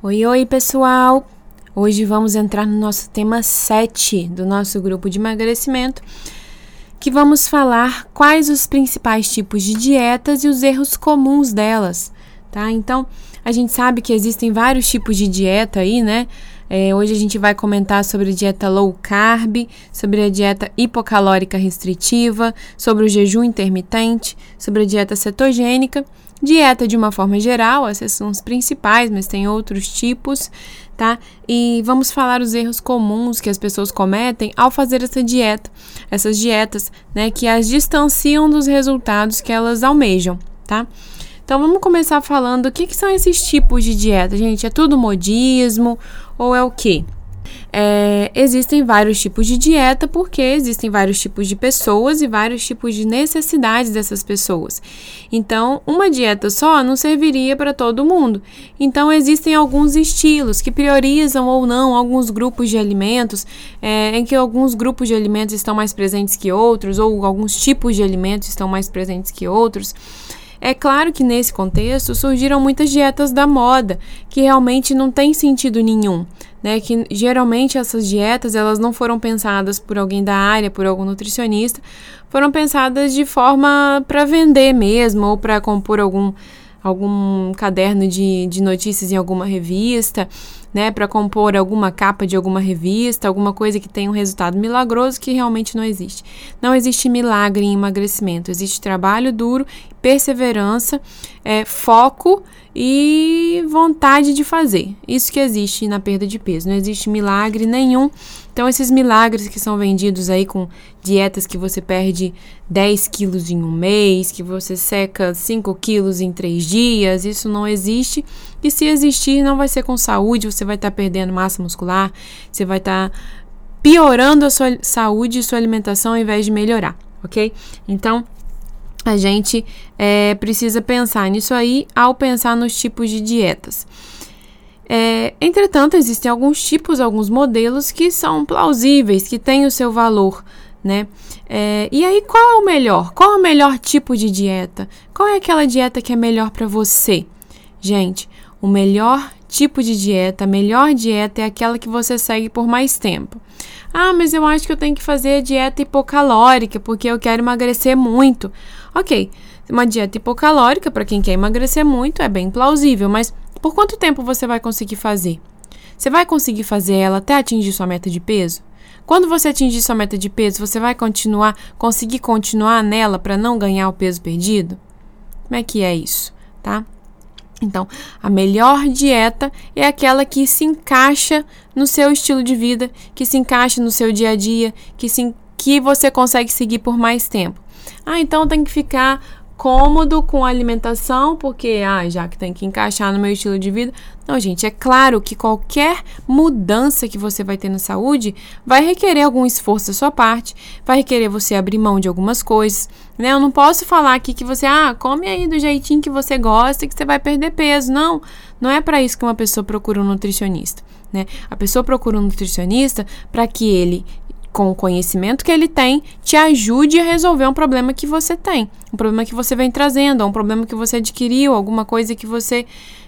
Oi, oi, pessoal! Hoje vamos entrar no nosso tema 7 do nosso grupo de emagrecimento, que vamos falar quais os principais tipos de dietas e os erros comuns delas, tá? Então, a gente sabe que existem vários tipos de dieta aí, né? É, hoje a gente vai comentar sobre a dieta low carb, sobre a dieta hipocalórica restritiva, sobre o jejum intermitente, sobre a dieta cetogênica Dieta de uma forma geral, esses são os principais, mas tem outros tipos, tá? E vamos falar os erros comuns que as pessoas cometem ao fazer essa dieta, essas dietas, né, que as distanciam dos resultados que elas almejam, tá? Então vamos começar falando o que, que são esses tipos de dieta, gente. É tudo modismo ou é o quê? É, existem vários tipos de dieta porque existem vários tipos de pessoas e vários tipos de necessidades dessas pessoas. Então, uma dieta só não serviria para todo mundo. Então, existem alguns estilos que priorizam ou não alguns grupos de alimentos, é, em que alguns grupos de alimentos estão mais presentes que outros, ou alguns tipos de alimentos estão mais presentes que outros. É claro que nesse contexto surgiram muitas dietas da moda que realmente não tem sentido nenhum né? Que geralmente essas dietas elas não foram pensadas por alguém da área, por algum nutricionista, foram pensadas de forma para vender mesmo ou para compor algum algum caderno de, de notícias em alguma revista, né, para compor alguma capa de alguma revista, alguma coisa que tenha um resultado milagroso que realmente não existe. Não existe milagre em emagrecimento, existe trabalho duro, perseverança, é, foco e vontade de fazer. Isso que existe na perda de peso. Não existe milagre nenhum. Então, esses milagres que são vendidos aí com dietas que você perde 10 quilos em um mês, que você seca 5 quilos em 3 dias, isso não existe. E se existir, não vai ser com saúde, você vai estar tá perdendo massa muscular, você vai estar tá piorando a sua saúde e sua alimentação ao invés de melhorar, ok? Então, a gente é, precisa pensar nisso aí ao pensar nos tipos de dietas. É, entretanto, existem alguns tipos, alguns modelos que são plausíveis, que têm o seu valor, né? É, e aí, qual é o melhor? Qual é o melhor tipo de dieta? Qual é aquela dieta que é melhor para você? Gente, o melhor tipo de dieta, a melhor dieta é aquela que você segue por mais tempo. Ah, mas eu acho que eu tenho que fazer dieta hipocalórica porque eu quero emagrecer muito. Ok, uma dieta hipocalórica para quem quer emagrecer muito é bem plausível, mas por quanto tempo você vai conseguir fazer? Você vai conseguir fazer ela até atingir sua meta de peso? Quando você atingir sua meta de peso, você vai continuar, conseguir continuar nela para não ganhar o peso perdido? Como é que é isso, tá? Então, a melhor dieta é aquela que se encaixa no seu estilo de vida, que se encaixa no seu dia a dia, que, se, que você consegue seguir por mais tempo. Ah, então tem que ficar cômodo com a alimentação, porque ah, já que tem que encaixar no meu estilo de vida. Não, gente, é claro que qualquer mudança que você vai ter na saúde vai requerer algum esforço da sua parte, vai requerer você abrir mão de algumas coisas, né? Eu não posso falar aqui que você, ah, come aí do jeitinho que você gosta e que você vai perder peso. Não, não é para isso que uma pessoa procura um nutricionista. Né? A pessoa procura um nutricionista para que ele com o conhecimento que ele tem, te ajude a resolver um problema que você tem, um problema que você vem trazendo, um problema que você adquiriu, alguma coisa que você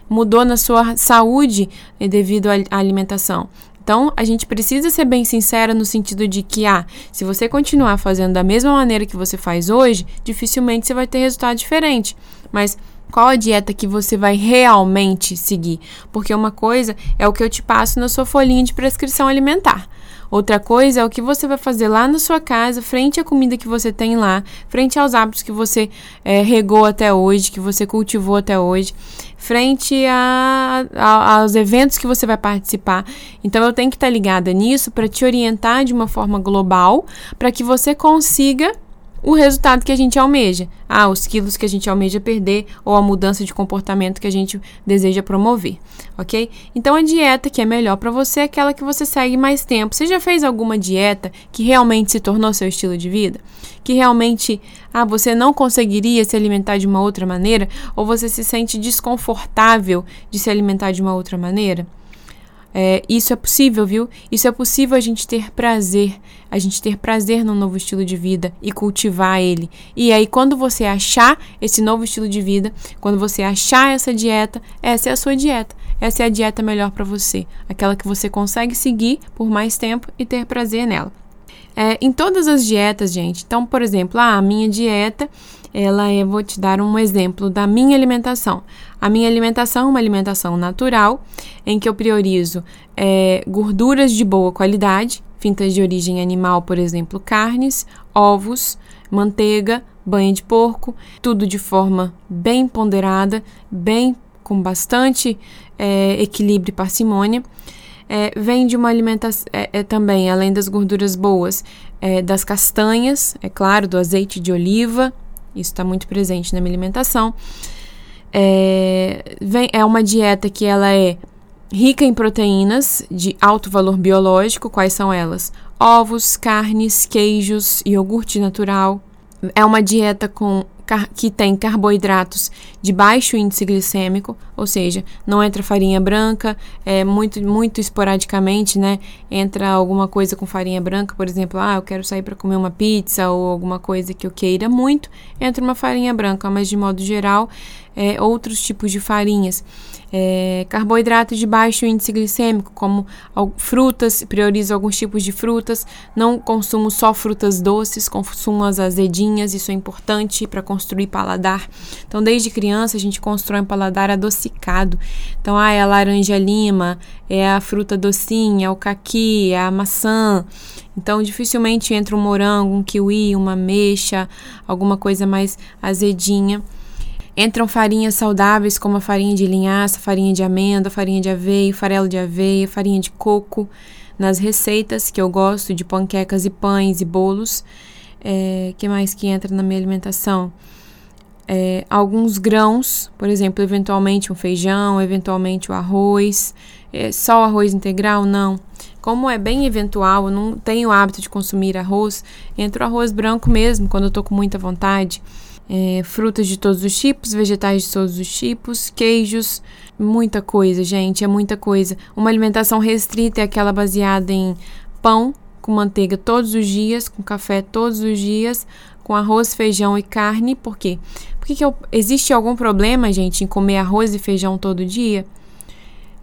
mudou na sua saúde eh, devido à alimentação. Então, a gente precisa ser bem sincera no sentido de que, ah, se você continuar fazendo da mesma maneira que você faz hoje, dificilmente você vai ter resultado diferente. Mas qual a dieta que você vai realmente seguir? Porque uma coisa é o que eu te passo na sua folhinha de prescrição alimentar. Outra coisa é o que você vai fazer lá na sua casa, frente à comida que você tem lá, frente aos hábitos que você é, regou até hoje, que você cultivou até hoje, frente a, a, aos eventos que você vai participar. Então eu tenho que estar ligada nisso para te orientar de uma forma global, para que você consiga o resultado que a gente almeja. Ah, os quilos que a gente almeja perder ou a mudança de comportamento que a gente deseja promover, ok? Então a dieta que é melhor para você é aquela que você segue mais tempo. Você já fez alguma dieta que realmente se tornou seu estilo de vida? Que realmente, ah, você não conseguiria se alimentar de uma outra maneira ou você se sente desconfortável de se alimentar de uma outra maneira? É, isso é possível, viu? Isso é possível a gente ter prazer, a gente ter prazer num novo estilo de vida e cultivar ele. E aí, quando você achar esse novo estilo de vida, quando você achar essa dieta, essa é a sua dieta. Essa é a dieta melhor para você, aquela que você consegue seguir por mais tempo e ter prazer nela. É, em todas as dietas, gente. Então, por exemplo, ah, a minha dieta ela é, vou te dar um exemplo da minha alimentação. A minha alimentação é uma alimentação natural, em que eu priorizo é, gorduras de boa qualidade, fintas de origem animal, por exemplo, carnes, ovos, manteiga, banha de porco, tudo de forma bem ponderada, bem com bastante é, equilíbrio e parcimônia. É, vem de uma alimentação é, é, também, além das gorduras boas, é, das castanhas, é claro, do azeite de oliva, isso está muito presente na minha alimentação. É, vem, é uma dieta que ela é rica em proteínas de alto valor biológico. Quais são elas? Ovos, carnes, queijos, iogurte natural. É uma dieta com que tem carboidratos de baixo índice glicêmico, ou seja, não entra farinha branca, é muito muito esporadicamente, né? Entra alguma coisa com farinha branca, por exemplo, ah, eu quero sair para comer uma pizza ou alguma coisa que eu queira muito, entra uma farinha branca, mas de modo geral, é, outros tipos de farinhas. É, carboidratos de baixo índice glicêmico, como frutas, priorizo alguns tipos de frutas, não consumo só frutas doces, consumo as azedinhas, isso é importante para construir paladar. Então, desde criança, a gente constrói um paladar adocicado. Então, ah, é a laranja lima, é a fruta docinha, é o caqui, é a maçã. Então, dificilmente entra um morango, um kiwi, uma mexa, alguma coisa mais azedinha. Entram farinhas saudáveis como a farinha de linhaça, farinha de amêndoa, farinha de aveia, farelo de aveia, farinha de coco nas receitas que eu gosto de panquecas e pães e bolos. É, que mais que entra na minha alimentação? É, alguns grãos, por exemplo, eventualmente um feijão, eventualmente o arroz. É, só o arroz integral? Não. Como é bem eventual, eu não tenho o hábito de consumir arroz, entra o arroz branco mesmo, quando eu estou com muita vontade é, frutas de todos os tipos, vegetais de todos os tipos, queijos, muita coisa, gente, é muita coisa. Uma alimentação restrita é aquela baseada em pão com manteiga todos os dias, com café todos os dias, com arroz, feijão e carne. Por quê? Porque que eu, existe algum problema, gente, em comer arroz e feijão todo dia?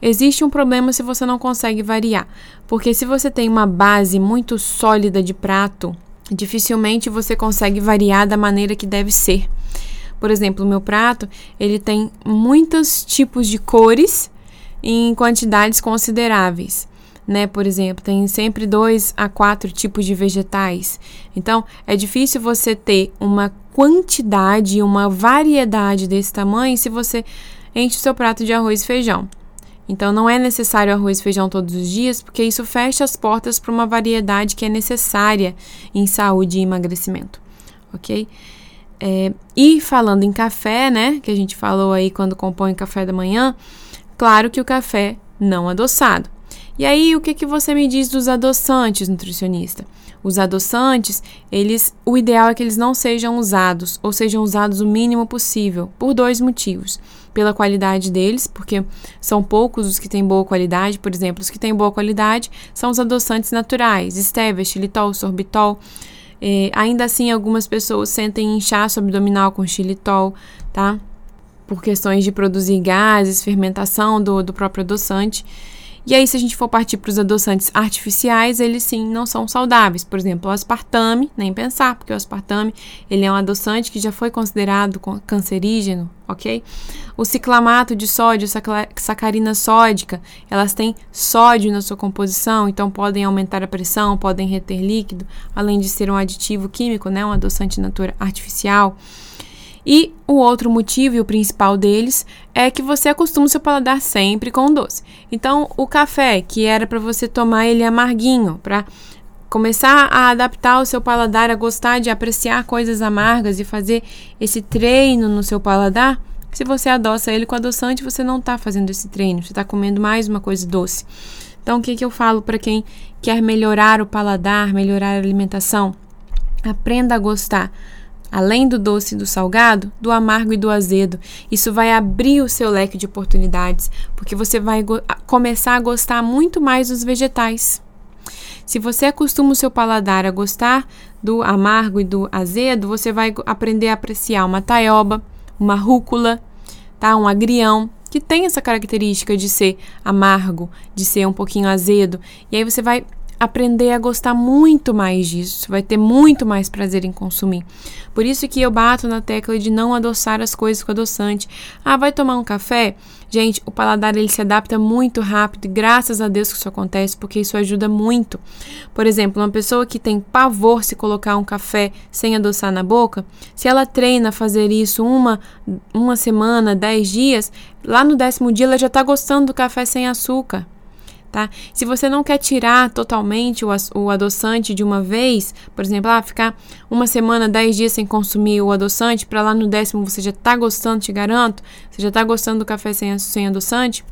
Existe um problema se você não consegue variar. Porque se você tem uma base muito sólida de prato, dificilmente você consegue variar da maneira que deve ser. Por exemplo, o meu prato, ele tem muitos tipos de cores em quantidades consideráveis. Né? Por exemplo, tem sempre dois a quatro tipos de vegetais. Então, é difícil você ter uma quantidade, uma variedade desse tamanho se você enche o seu prato de arroz e feijão. Então não é necessário arroz e feijão todos os dias, porque isso fecha as portas para uma variedade que é necessária em saúde e emagrecimento, ok? É, e falando em café, né, que a gente falou aí quando compõe café da manhã, claro que o café não adoçado. E aí, o que, que você me diz dos adoçantes, nutricionista? Os adoçantes, eles, o ideal é que eles não sejam usados, ou sejam usados o mínimo possível, por dois motivos pela qualidade deles, porque são poucos os que têm boa qualidade. Por exemplo, os que têm boa qualidade são os adoçantes naturais, stevia, xilitol, sorbitol. É, ainda assim, algumas pessoas sentem inchaço abdominal com xilitol, tá? Por questões de produzir gases, fermentação do, do próprio adoçante. E aí, se a gente for partir para os adoçantes artificiais, eles sim não são saudáveis. Por exemplo, o aspartame, nem pensar, porque o aspartame ele é um adoçante que já foi considerado cancerígeno, ok? O ciclamato de sódio, sacarina sódica, elas têm sódio na sua composição, então podem aumentar a pressão, podem reter líquido, além de ser um aditivo químico, né, um adoçante natural artificial. E o outro motivo e o principal deles é que você acostuma o seu paladar sempre com doce. Então, o café, que era para você tomar ele amarguinho, para começar a adaptar o seu paladar a gostar de apreciar coisas amargas e fazer esse treino no seu paladar, se você adoça ele com adoçante, você não está fazendo esse treino, você está comendo mais uma coisa doce. Então, o que, que eu falo para quem quer melhorar o paladar, melhorar a alimentação? Aprenda a gostar além do doce e do salgado, do amargo e do azedo. Isso vai abrir o seu leque de oportunidades, porque você vai começar a gostar muito mais dos vegetais. Se você acostuma o seu paladar a gostar do amargo e do azedo, você vai aprender a apreciar uma taioba, uma rúcula, tá? Um agrião, que tem essa característica de ser amargo, de ser um pouquinho azedo. E aí você vai aprender a gostar muito mais disso, vai ter muito mais prazer em consumir. Por isso que eu bato na tecla de não adoçar as coisas com adoçante. Ah, vai tomar um café? Gente, o paladar ele se adapta muito rápido e graças a Deus que isso acontece, porque isso ajuda muito. Por exemplo, uma pessoa que tem pavor se colocar um café sem adoçar na boca, se ela treina a fazer isso uma, uma semana, dez dias, lá no décimo dia ela já está gostando do café sem açúcar tá? Se você não quer tirar totalmente o, o adoçante de uma vez, por exemplo, ah, ficar uma semana, dez dias sem consumir o adoçante, para lá no décimo você já tá gostando, te garanto, você já tá gostando do café sem, sem adoçante,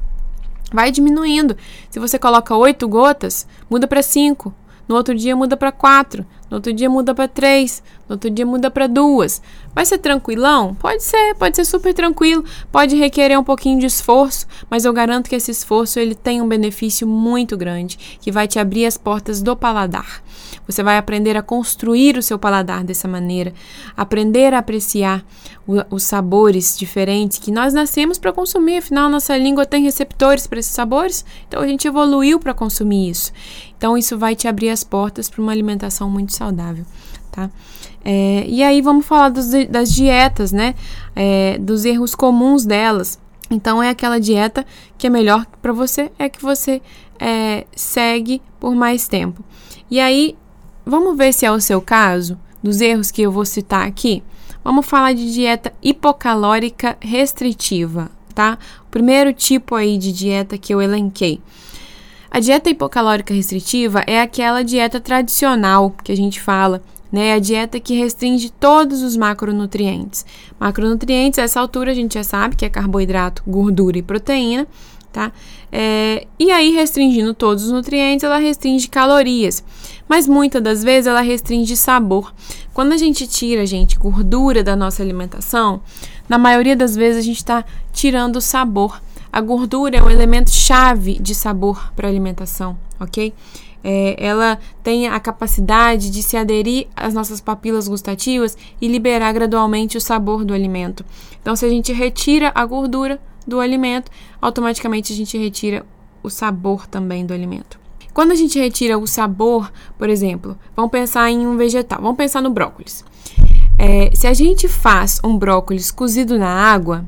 vai diminuindo. Se você coloca oito gotas, muda para cinco. No outro dia muda para quatro. No outro dia muda para três. No outro dia muda para duas. Vai ser tranquilão? Pode ser, pode ser super tranquilo, pode requerer um pouquinho de esforço, mas eu garanto que esse esforço ele tem um benefício muito grande, que vai te abrir as portas do paladar. Você vai aprender a construir o seu paladar dessa maneira, aprender a apreciar o, os sabores diferentes que nós nascemos para consumir, afinal nossa língua tem receptores para esses sabores, então a gente evoluiu para consumir isso. Então isso vai te abrir as portas para uma alimentação muito saudável, tá? É, e aí vamos falar dos, das dietas, né? É, dos erros comuns delas. Então é aquela dieta que é melhor para você, é que você é, segue por mais tempo. E aí, vamos ver se é o seu caso, dos erros que eu vou citar aqui. Vamos falar de dieta hipocalórica restritiva, tá? O primeiro tipo aí de dieta que eu elenquei. A dieta hipocalórica restritiva é aquela dieta tradicional que a gente fala, né? A dieta que restringe todos os macronutrientes. Macronutrientes, a essa altura a gente já sabe que é carboidrato, gordura e proteína, tá? É, e aí, restringindo todos os nutrientes, ela restringe calorias. Mas muitas das vezes ela restringe sabor. Quando a gente tira, gente, gordura da nossa alimentação, na maioria das vezes a gente está tirando o sabor. A gordura é um elemento chave de sabor para a alimentação, ok? é, ela tem a capacidade de se aderir às nossas papilas gustativas e liberar gradualmente o sabor do alimento. Então, se a gente retira a gordura do alimento, automaticamente a gente retira o sabor também do alimento. Quando a gente retira o sabor, por exemplo, vamos pensar em um vegetal, vamos pensar no brócolis. É, se a gente faz um brócolis cozido na água,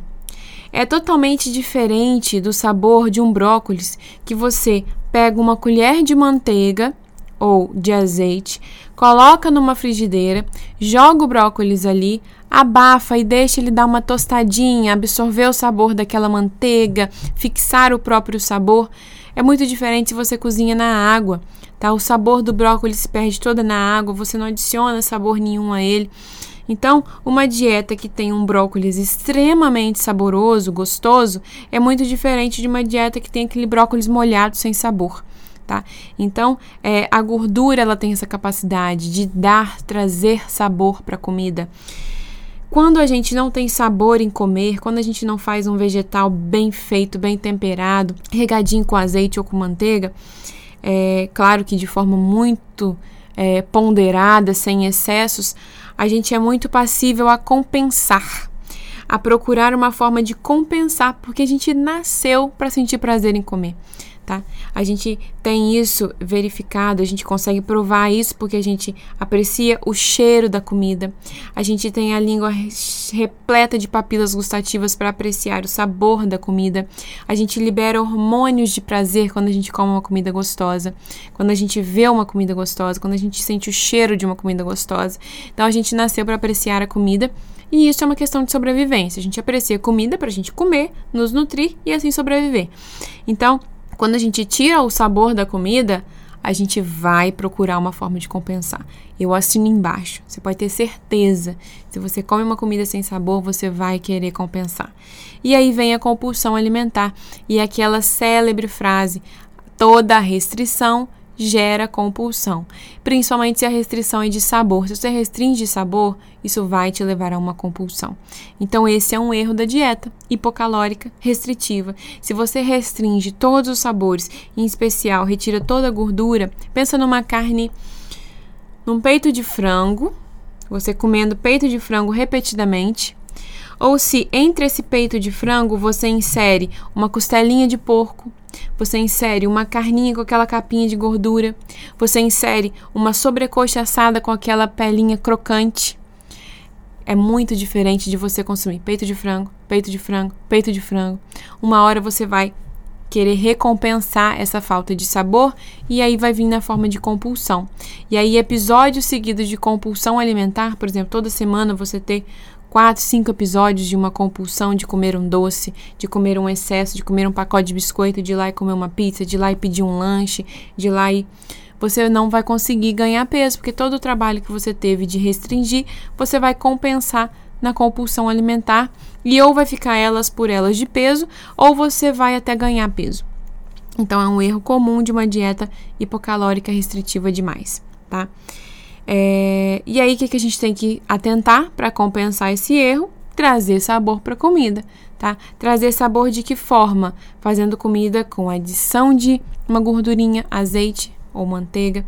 é totalmente diferente do sabor de um brócolis que você pega uma colher de manteiga ou de azeite, coloca numa frigideira, joga o brócolis ali, abafa e deixa ele dar uma tostadinha, absorver o sabor daquela manteiga, fixar o próprio sabor. É muito diferente se você cozinha na água, tá? O sabor do brócolis se perde toda na água, você não adiciona sabor nenhum a ele. Então, uma dieta que tem um brócolis extremamente saboroso, gostoso, é muito diferente de uma dieta que tem aquele brócolis molhado sem sabor. Tá? Então, é, a gordura ela tem essa capacidade de dar, trazer sabor para a comida. Quando a gente não tem sabor em comer, quando a gente não faz um vegetal bem feito, bem temperado, regadinho com azeite ou com manteiga, é claro que de forma muito é, ponderada, sem excessos, a gente é muito passível a compensar, a procurar uma forma de compensar, porque a gente nasceu para sentir prazer em comer tá? A gente tem isso verificado, a gente consegue provar isso porque a gente aprecia o cheiro da comida. A gente tem a língua repleta de papilas gustativas para apreciar o sabor da comida. A gente libera hormônios de prazer quando a gente come uma comida gostosa, quando a gente vê uma comida gostosa, quando a gente sente o cheiro de uma comida gostosa. Então a gente nasceu para apreciar a comida. E isso é uma questão de sobrevivência. A gente aprecia comida para a gente comer, nos nutrir e assim sobreviver. Então, quando a gente tira o sabor da comida, a gente vai procurar uma forma de compensar. Eu assino embaixo. Você pode ter certeza. Se você come uma comida sem sabor, você vai querer compensar. E aí vem a compulsão alimentar e aquela célebre frase: toda restrição gera compulsão, principalmente se a restrição é de sabor. Se você restringe sabor, isso vai te levar a uma compulsão. Então, esse é um erro da dieta hipocalórica restritiva. Se você restringe todos os sabores, em especial retira toda a gordura, pensa numa carne, num peito de frango, você comendo peito de frango repetidamente, ou se entre esse peito de frango você insere uma costelinha de porco, você insere uma carninha com aquela capinha de gordura, você insere uma sobrecoxa assada com aquela pelinha crocante. É muito diferente de você consumir peito de frango, peito de frango, peito de frango. Uma hora você vai querer recompensar essa falta de sabor e aí vai vir na forma de compulsão. E aí episódios seguidos de compulsão alimentar, por exemplo, toda semana você ter quatro, cinco episódios de uma compulsão de comer um doce, de comer um excesso, de comer um pacote de biscoito, de ir lá e comer uma pizza, de ir lá e pedir um lanche, de ir lá e você não vai conseguir ganhar peso, porque todo o trabalho que você teve de restringir, você vai compensar na compulsão alimentar e ou vai ficar elas por elas de peso, ou você vai até ganhar peso. Então é um erro comum de uma dieta hipocalórica restritiva demais, tá? É, e aí, o que, que a gente tem que atentar para compensar esse erro? Trazer sabor para a comida, tá? Trazer sabor de que forma? Fazendo comida com adição de uma gordurinha, azeite ou manteiga.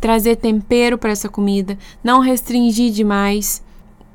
Trazer tempero para essa comida. Não restringir demais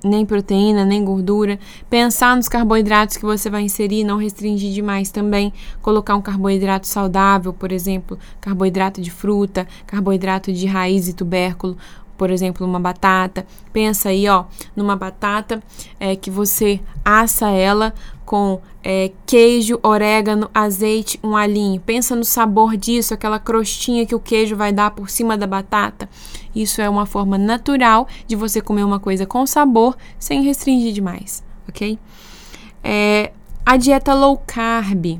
nem proteína, nem gordura. Pensar nos carboidratos que você vai inserir, não restringir demais também. Colocar um carboidrato saudável, por exemplo, carboidrato de fruta, carboidrato de raiz e tubérculo, por exemplo, uma batata. Pensa aí, ó, numa batata é, que você assa ela com é, queijo, orégano, azeite, um alinho. Pensa no sabor disso, aquela crostinha que o queijo vai dar por cima da batata. Isso é uma forma natural de você comer uma coisa com sabor sem restringir demais, ok? É, a dieta low carb.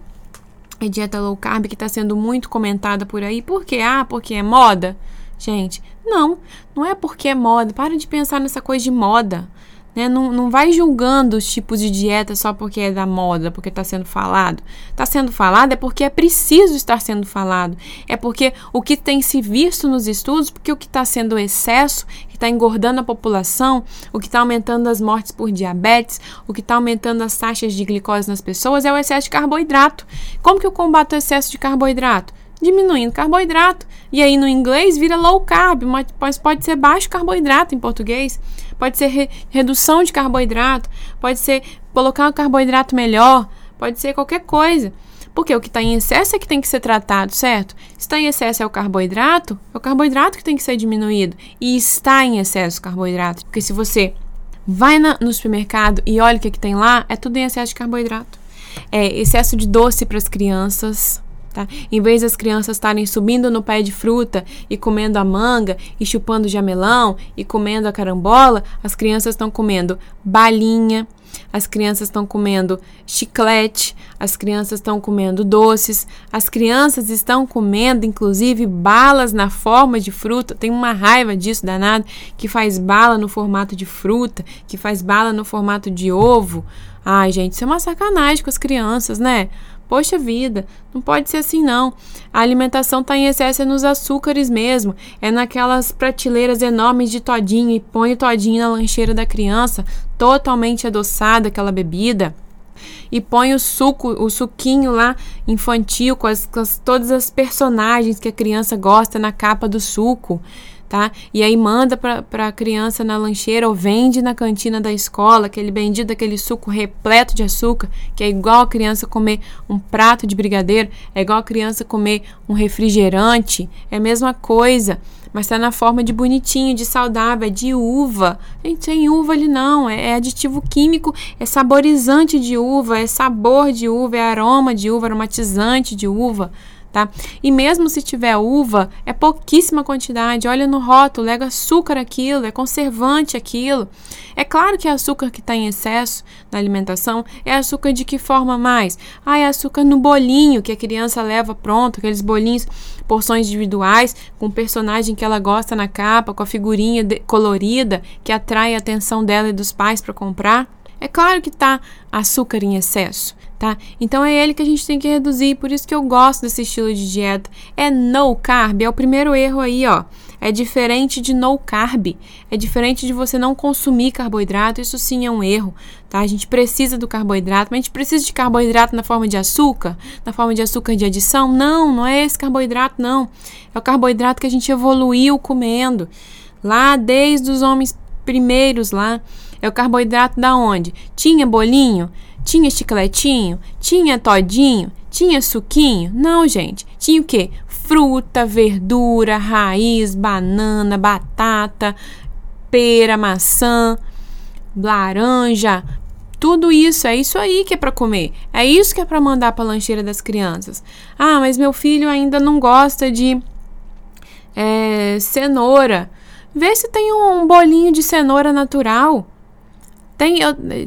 A dieta low carb que está sendo muito comentada por aí. Por quê? Ah, porque é moda? Gente, não, não é porque é moda. Para de pensar nessa coisa de moda. Né? Não, não vai julgando os tipos de dieta só porque é da moda, porque está sendo falado. Está sendo falado é porque é preciso estar sendo falado. É porque o que tem se visto nos estudos, porque o que está sendo excesso, que está engordando a população, o que está aumentando as mortes por diabetes, o que está aumentando as taxas de glicose nas pessoas é o excesso de carboidrato. Como que eu combato o excesso de carboidrato? diminuindo carboidrato. E aí no inglês vira low carb, mas pode ser baixo carboidrato em português. Pode ser re redução de carboidrato, pode ser colocar um carboidrato melhor, pode ser qualquer coisa. Porque o que está em excesso é que tem que ser tratado, certo? Está em excesso é o carboidrato, é o carboidrato que tem que ser diminuído. E está em excesso o carboidrato. Porque se você vai na, no supermercado e olha o que, que tem lá, é tudo em excesso de carboidrato. É excesso de doce para as crianças, Tá? Em vez das crianças estarem subindo no pé de fruta e comendo a manga e chupando jamelão e comendo a carambola, as crianças estão comendo balinha, as crianças estão comendo chiclete, as crianças estão comendo doces, as crianças estão comendo inclusive balas na forma de fruta. Tem uma raiva disso danado que faz bala no formato de fruta, que faz bala no formato de ovo. Ai, gente, isso é uma sacanagem com as crianças, né? Poxa vida, não pode ser assim não. A alimentação está em excesso é nos açúcares mesmo. É naquelas prateleiras enormes de todinho e põe o todinho na lancheira da criança, totalmente adoçada aquela bebida. E põe o suco, o suquinho lá infantil com, as, com as, todas as personagens que a criança gosta na capa do suco tá? E aí manda para a criança na lancheira ou vende na cantina da escola, aquele bendito aquele suco repleto de açúcar, que é igual a criança comer um prato de brigadeiro, é igual a criança comer um refrigerante, é a mesma coisa. Mas tá na forma de bonitinho, de saudável, é de uva. Gente, tem uva ali não, é, é aditivo químico, é saborizante de uva, é sabor de uva, é aroma de uva, aromatizante de uva tá? E mesmo se tiver uva, é pouquíssima quantidade. Olha no rótulo, é açúcar aquilo, é conservante aquilo. É claro que é açúcar que está em excesso na alimentação é açúcar de que forma mais? Ah, é açúcar no bolinho que a criança leva pronto, aqueles bolinhos, porções individuais, com o personagem que ela gosta na capa, com a figurinha de, colorida que atrai a atenção dela e dos pais para comprar. É claro que tá açúcar em excesso tá? Então é ele que a gente tem que reduzir, por isso que eu gosto desse estilo de dieta. É no carb, é o primeiro erro aí, ó. É diferente de no carb, é diferente de você não consumir carboidrato, isso sim é um erro, tá? A gente precisa do carboidrato, mas a gente precisa de carboidrato na forma de açúcar, na forma de açúcar de adição? Não, não é esse carboidrato, não. É o carboidrato que a gente evoluiu comendo lá desde os homens primeiros lá. É o carboidrato da onde? Tinha bolinho? Tinha chicletinho? Tinha todinho? Tinha suquinho? Não, gente. Tinha o quê? Fruta, verdura, raiz, banana, batata, pera, maçã, laranja. Tudo isso, é isso aí que é para comer. É isso que é para mandar para lancheira das crianças. Ah, mas meu filho ainda não gosta de é, cenoura. Vê se tem um bolinho de cenoura natural. Tem,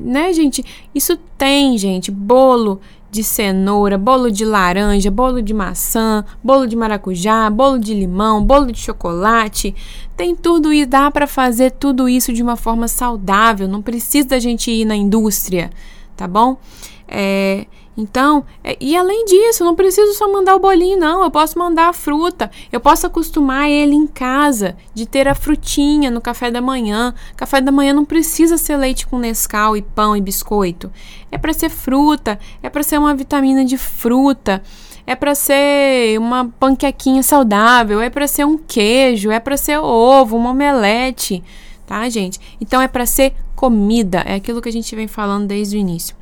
né, gente? Isso tem, gente. Bolo de cenoura, bolo de laranja, bolo de maçã, bolo de maracujá, bolo de limão, bolo de chocolate. Tem tudo e dá para fazer tudo isso de uma forma saudável. Não precisa da gente ir na indústria, tá bom? É, então, é, e além disso, não preciso só mandar o bolinho, não. Eu posso mandar a fruta. Eu posso acostumar ele em casa de ter a frutinha no café da manhã. Café da manhã não precisa ser leite com Nescau e pão e biscoito. É para ser fruta, é para ser uma vitamina de fruta, é para ser uma panquequinha saudável, é para ser um queijo, é para ser ovo, uma omelete, tá, gente? Então é para ser comida, é aquilo que a gente vem falando desde o início.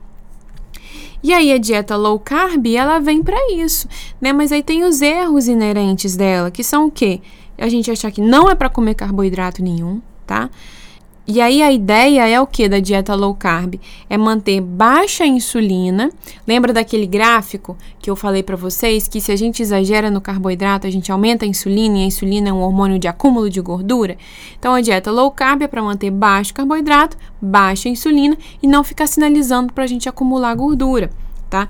E aí a dieta low carb, ela vem para isso, né? Mas aí tem os erros inerentes dela, que são o quê? A gente achar que não é para comer carboidrato nenhum, tá? E aí a ideia é o que da dieta low carb? É manter baixa insulina. Lembra daquele gráfico que eu falei para vocês que se a gente exagera no carboidrato, a gente aumenta a insulina e a insulina é um hormônio de acúmulo de gordura? Então a dieta low carb é para manter baixo carboidrato, baixa insulina e não ficar sinalizando para a gente acumular gordura, tá?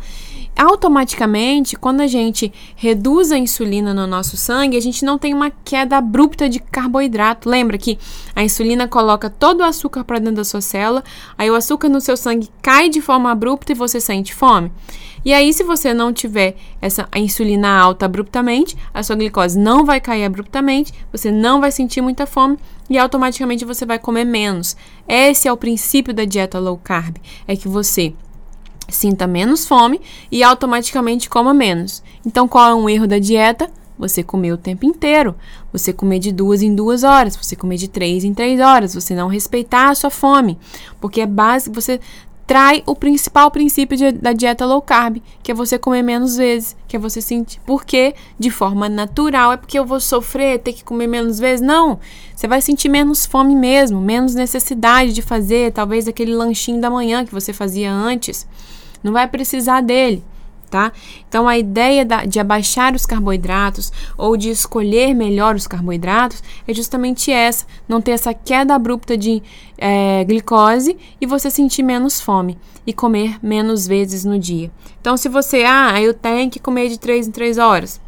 Automaticamente, quando a gente reduz a insulina no nosso sangue, a gente não tem uma queda abrupta de carboidrato. Lembra que a insulina coloca todo o açúcar para dentro da sua célula, aí o açúcar no seu sangue cai de forma abrupta e você sente fome. E aí, se você não tiver essa a insulina alta abruptamente, a sua glicose não vai cair abruptamente, você não vai sentir muita fome e automaticamente você vai comer menos. Esse é o princípio da dieta low carb, é que você sinta menos fome e automaticamente coma menos. Então, qual é um erro da dieta? Você comer o tempo inteiro. Você comer de duas em duas horas. Você comer de três em três horas. Você não respeitar a sua fome. Porque é básico, você trai o principal princípio de, da dieta low carb, que é você comer menos vezes, que é você sentir. Porque de forma natural é porque eu vou sofrer, ter que comer menos vezes. Não. Você vai sentir menos fome mesmo, menos necessidade de fazer talvez aquele lanchinho da manhã que você fazia antes não vai precisar dele. Tá? Então, a ideia da, de abaixar os carboidratos ou de escolher melhor os carboidratos é justamente essa: não ter essa queda abrupta de é, glicose e você sentir menos fome e comer menos vezes no dia. Então, se você, ah, eu tenho que comer de 3 em 3 horas,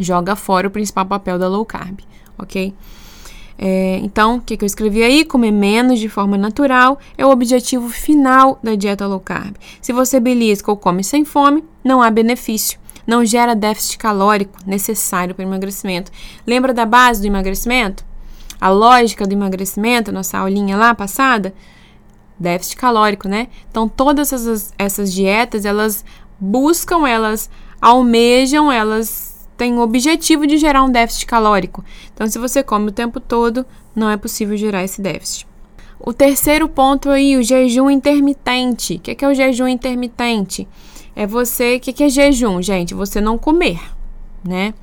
joga fora o principal papel da low carb, ok? É, então, o que, que, eu escrevi aí? Comer menos de forma natural é o objetivo final da dieta low carb. Se você belisca ou come sem fome, não há benefício. Não gera déficit calórico necessário para o emagrecimento. Lembra da base do emagrecimento? A lógica do emagrecimento, nossa aulinha lá passada? Déficit calórico, né? Então, todas essas, essas dietas, elas buscam, elas almejam, elas tem o objetivo de gerar um déficit calórico. Então, se você come o tempo todo, não é possível gerar esse déficit. O terceiro ponto aí, o jejum intermitente. O que é, o jejum intermitente? É você. O que é jejum, gente? Você não comer, né?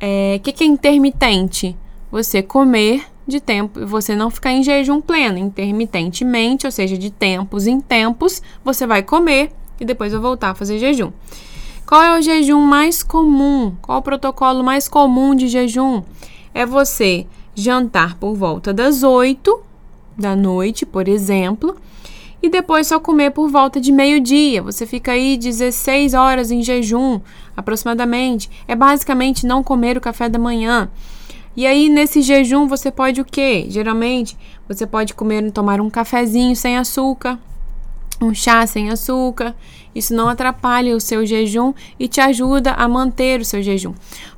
É, o que é intermitente? Você comer de tempo você não ficar em jejum pleno, intermitentemente, ou seja, de tempos em tempos, você vai comer e depois vai voltar a fazer jejum. Qual é o jejum mais comum? Qual o protocolo mais comum de jejum? É você jantar por volta das 8 da noite, por exemplo, e depois só comer por volta de meio-dia. Você fica aí 16 horas em jejum, aproximadamente. É basicamente não comer o café da manhã. E aí, nesse jejum, você pode o quê? Geralmente, você pode comer, tomar um cafezinho sem açúcar, um chá sem açúcar. Isso não atrapalha o seu jejum e te ajuda a manter o seu jejum.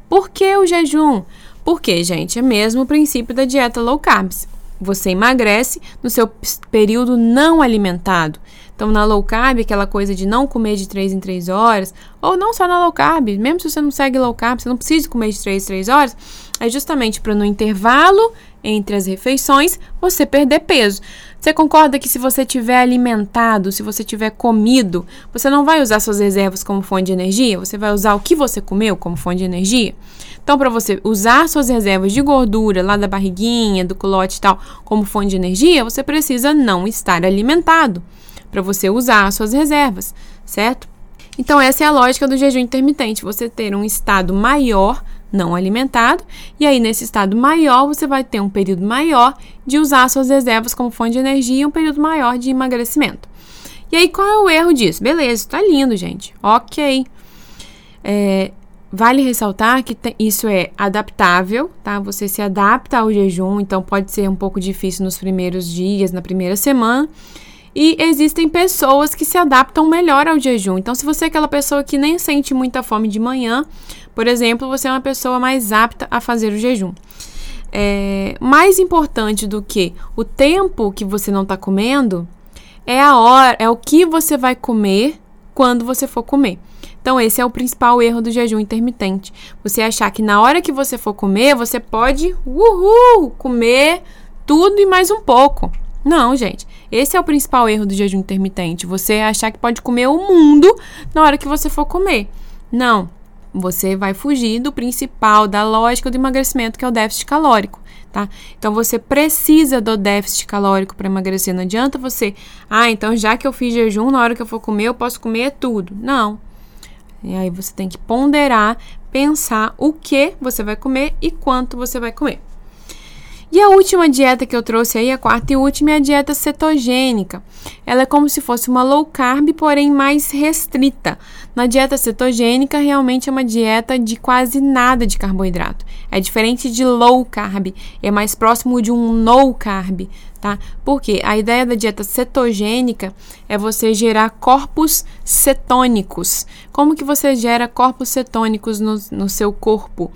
Por que o jejum? Porque, gente, é mesmo o princípio da dieta low carbs. Você emagrece no seu período não alimentado. Então, na low carb, aquela coisa de não comer de 3 em 3 horas, ou não só na low carb, mesmo se você não segue low carb, você não precisa comer de 3 em 3 horas, é justamente para no intervalo entre as refeições você perder peso. Você concorda que se você tiver alimentado, se você tiver comido, você não vai usar suas reservas como fonte de energia? Você vai usar o que você comeu como fonte de energia? Então, para você usar suas reservas de gordura lá da barriguinha, do culote e tal, como fonte de energia, você precisa não estar alimentado para você usar suas reservas, certo? Então, essa é a lógica do jejum intermitente, você ter um estado maior não alimentado, e aí nesse estado maior você vai ter um período maior de usar suas reservas como fonte de energia e um período maior de emagrecimento. E aí qual é o erro disso? Beleza, tá lindo, gente. Ok. É, Vale ressaltar que isso é adaptável, tá? Você se adapta ao jejum, então pode ser um pouco difícil nos primeiros dias, na primeira semana. E existem pessoas que se adaptam melhor ao jejum. Então, se você é aquela pessoa que nem sente muita fome de manhã, por exemplo, você é uma pessoa mais apta a fazer o jejum. É, mais importante do que o tempo que você não está comendo é a hora, é o que você vai comer quando você for comer. Então, esse é o principal erro do jejum intermitente. Você achar que na hora que você for comer, você pode, uhul, comer tudo e mais um pouco. Não, gente. Esse é o principal erro do jejum intermitente. Você achar que pode comer o mundo na hora que você for comer. Não. Você vai fugir do principal, da lógica do emagrecimento, que é o déficit calórico. Tá? Então você precisa do déficit calórico para emagrecer. Não adianta você, ah, então já que eu fiz jejum, na hora que eu for comer, eu posso comer tudo. Não. E aí você tem que ponderar, pensar o que você vai comer e quanto você vai comer. E a última dieta que eu trouxe aí, a quarta e última, é a dieta cetogênica. Ela é como se fosse uma low carb, porém mais restrita. Na dieta cetogênica, realmente é uma dieta de quase nada de carboidrato. É diferente de low carb, é mais próximo de um no carb, tá? Porque a ideia da dieta cetogênica é você gerar corpos cetônicos. Como que você gera corpos cetônicos no, no seu corpo?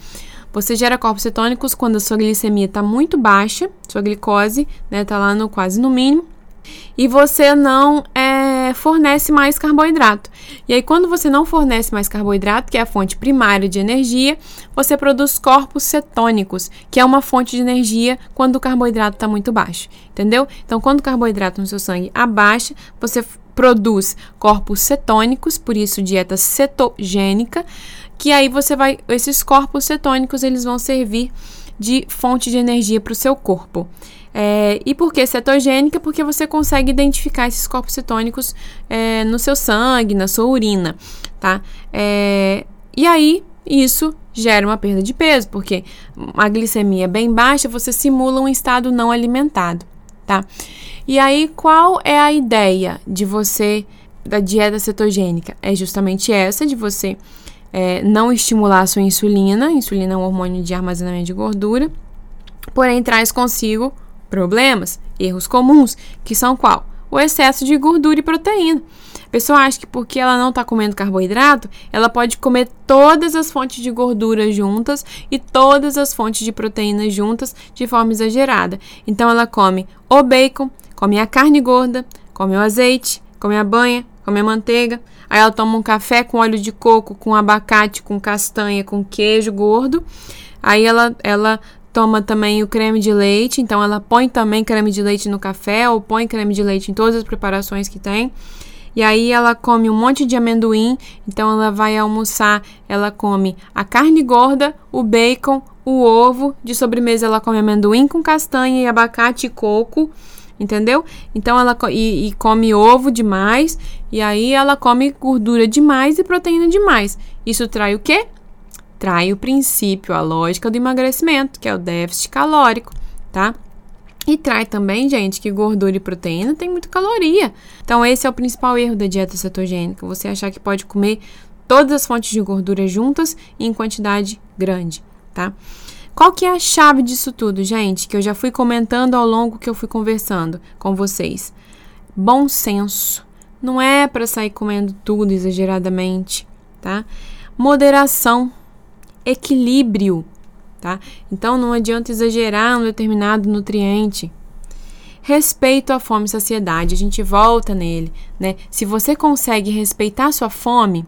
Você gera corpos cetônicos quando a sua glicemia está muito baixa, sua glicose está né, tá lá no quase no mínimo, e você não é, fornece mais carboidrato. E aí, quando você não fornece mais carboidrato, que é a fonte primária de energia, você produz corpos cetônicos, que é uma fonte de energia quando o carboidrato está muito baixo. Entendeu? Então, quando o carboidrato no seu sangue abaixa, você produz corpos cetônicos, por isso dieta cetogênica, que aí você vai, esses corpos cetônicos, eles vão servir de fonte de energia para o seu corpo. É, e por que cetogênica? Porque você consegue identificar esses corpos cetônicos é, no seu sangue, na sua urina, tá? É, e aí, isso gera uma perda de peso, porque a glicemia bem baixa, você simula um estado não alimentado, tá? E aí, qual é a ideia de você, da dieta cetogênica? É justamente essa, de você é, não estimular a sua insulina, insulina é um hormônio de armazenamento de gordura, porém traz consigo problemas, erros comuns, que são qual? O excesso de gordura e proteína. A pessoa acha que porque ela não está comendo carboidrato, ela pode comer todas as fontes de gordura juntas e todas as fontes de proteína juntas de forma exagerada. Então ela come o bacon, come a carne gorda, come o azeite, come a banha, come a manteiga. Aí ela toma um café com óleo de coco, com abacate, com castanha, com queijo gordo. Aí ela, ela toma também o creme de leite, então ela põe também creme de leite no café ou põe creme de leite em todas as preparações que tem. E aí ela come um monte de amendoim, então ela vai almoçar, ela come a carne gorda, o bacon, o ovo, de sobremesa ela come amendoim com castanha e abacate e coco, entendeu? Então ela e, e come ovo demais, e aí ela come gordura demais e proteína demais. Isso trai o quê? trai o princípio, a lógica do emagrecimento, que é o déficit calórico, tá? E trai também, gente, que gordura e proteína tem muita caloria. Então, esse é o principal erro da dieta cetogênica. Você achar que pode comer todas as fontes de gordura juntas em quantidade grande, tá? Qual que é a chave disso tudo, gente? Que eu já fui comentando ao longo que eu fui conversando com vocês. Bom senso. Não é para sair comendo tudo exageradamente, tá? Moderação, equilíbrio, tá? Então não adianta exagerar um determinado nutriente. Respeito à fome e saciedade, a gente volta nele, né? Se você consegue respeitar sua fome,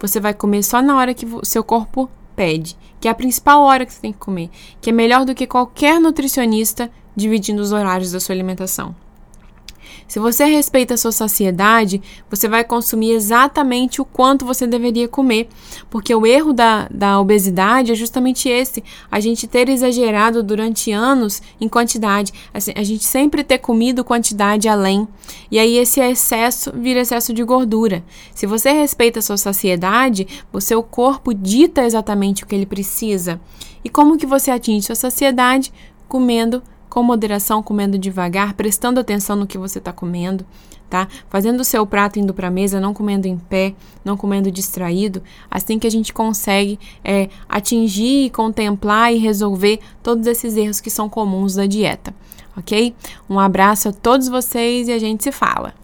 você vai comer só na hora que o seu corpo pede, que é a principal hora que você tem que comer, que é melhor do que qualquer nutricionista dividindo os horários da sua alimentação. Se você respeita a sua saciedade, você vai consumir exatamente o quanto você deveria comer. Porque o erro da, da obesidade é justamente esse: a gente ter exagerado durante anos em quantidade. Assim, a gente sempre ter comido quantidade além. E aí esse excesso vira excesso de gordura. Se você respeita a sua saciedade, o seu corpo dita exatamente o que ele precisa. E como que você atinge sua saciedade? Comendo com moderação, comendo devagar, prestando atenção no que você está comendo, tá? Fazendo o seu prato indo para a mesa, não comendo em pé, não comendo distraído. Assim que a gente consegue é, atingir, contemplar e resolver todos esses erros que são comuns da dieta, ok? Um abraço a todos vocês e a gente se fala.